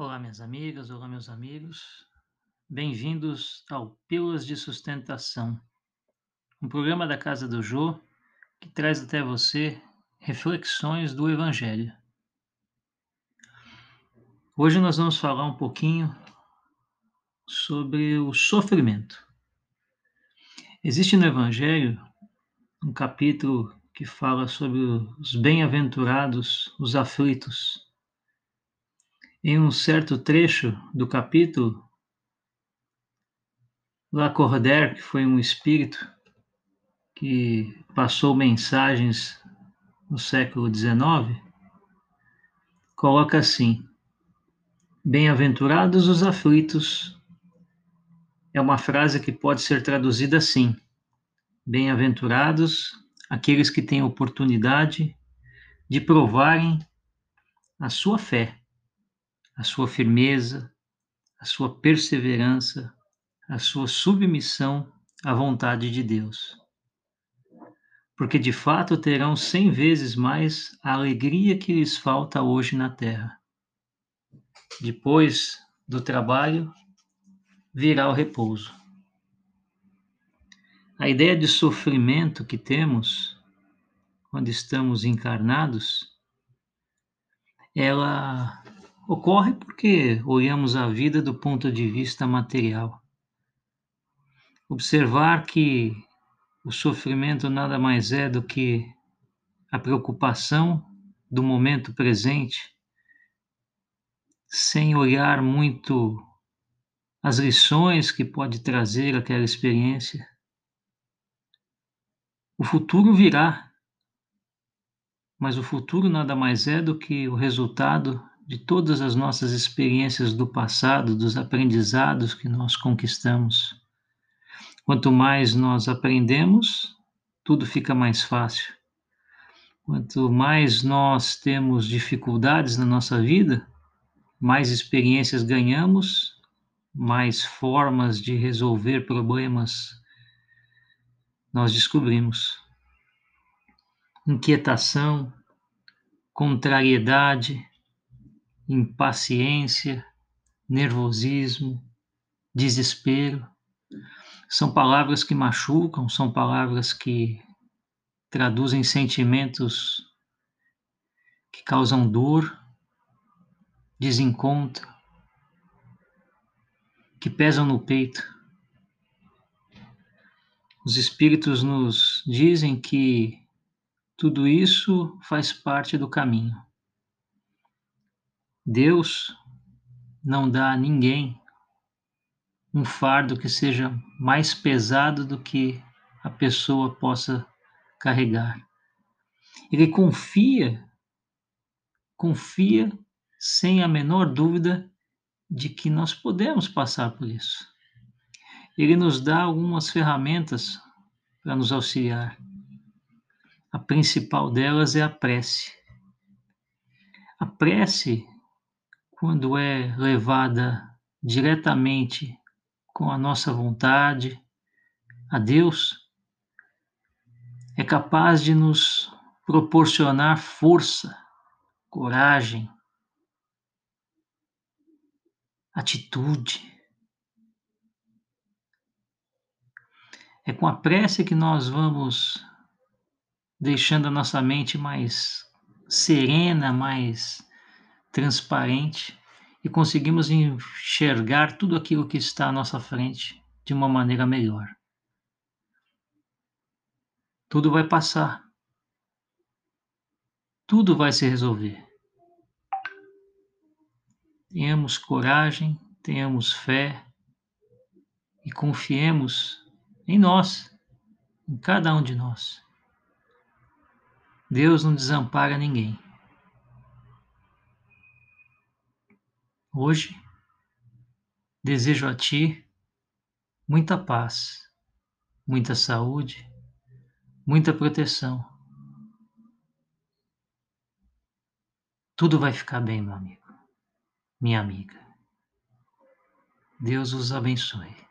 Olá, minhas amigas, olá, meus amigos. Bem-vindos ao Pílulas de Sustentação, um programa da Casa do Jô que traz até você reflexões do Evangelho. Hoje nós vamos falar um pouquinho sobre o sofrimento. Existe no Evangelho um capítulo que fala sobre os bem-aventurados, os aflitos. Em um certo trecho do capítulo, Lacordaire, que foi um espírito que passou mensagens no século XIX, coloca assim: Bem-aventurados os aflitos. É uma frase que pode ser traduzida assim: Bem-aventurados aqueles que têm oportunidade de provarem a sua fé, a sua firmeza, a sua perseverança, a sua submissão à vontade de Deus. Porque de fato terão cem vezes mais a alegria que lhes falta hoje na terra. Depois do trabalho, virá o repouso. A ideia de sofrimento que temos quando estamos encarnados, ela ocorre porque olhamos a vida do ponto de vista material. Observar que o sofrimento nada mais é do que a preocupação do momento presente, sem olhar muito as lições que pode trazer aquela experiência o futuro virá, mas o futuro nada mais é do que o resultado de todas as nossas experiências do passado, dos aprendizados que nós conquistamos. Quanto mais nós aprendemos, tudo fica mais fácil. Quanto mais nós temos dificuldades na nossa vida, mais experiências ganhamos, mais formas de resolver problemas nós descobrimos inquietação, contrariedade, impaciência, nervosismo, desespero. São palavras que machucam, são palavras que traduzem sentimentos que causam dor, desencontro, que pesam no peito. Os Espíritos nos dizem que tudo isso faz parte do caminho. Deus não dá a ninguém um fardo que seja mais pesado do que a pessoa possa carregar. Ele confia, confia sem a menor dúvida de que nós podemos passar por isso ele nos dá algumas ferramentas para nos auxiliar. A principal delas é a prece. A prece, quando é levada diretamente com a nossa vontade a Deus, é capaz de nos proporcionar força, coragem, atitude. É com a prece que nós vamos deixando a nossa mente mais serena, mais transparente e conseguimos enxergar tudo aquilo que está à nossa frente de uma maneira melhor. Tudo vai passar. Tudo vai se resolver. Tenhamos coragem, tenhamos fé e confiemos em nós, em cada um de nós. Deus não desampara ninguém. Hoje, desejo a Ti muita paz, muita saúde, muita proteção. Tudo vai ficar bem, meu amigo, minha amiga. Deus os abençoe.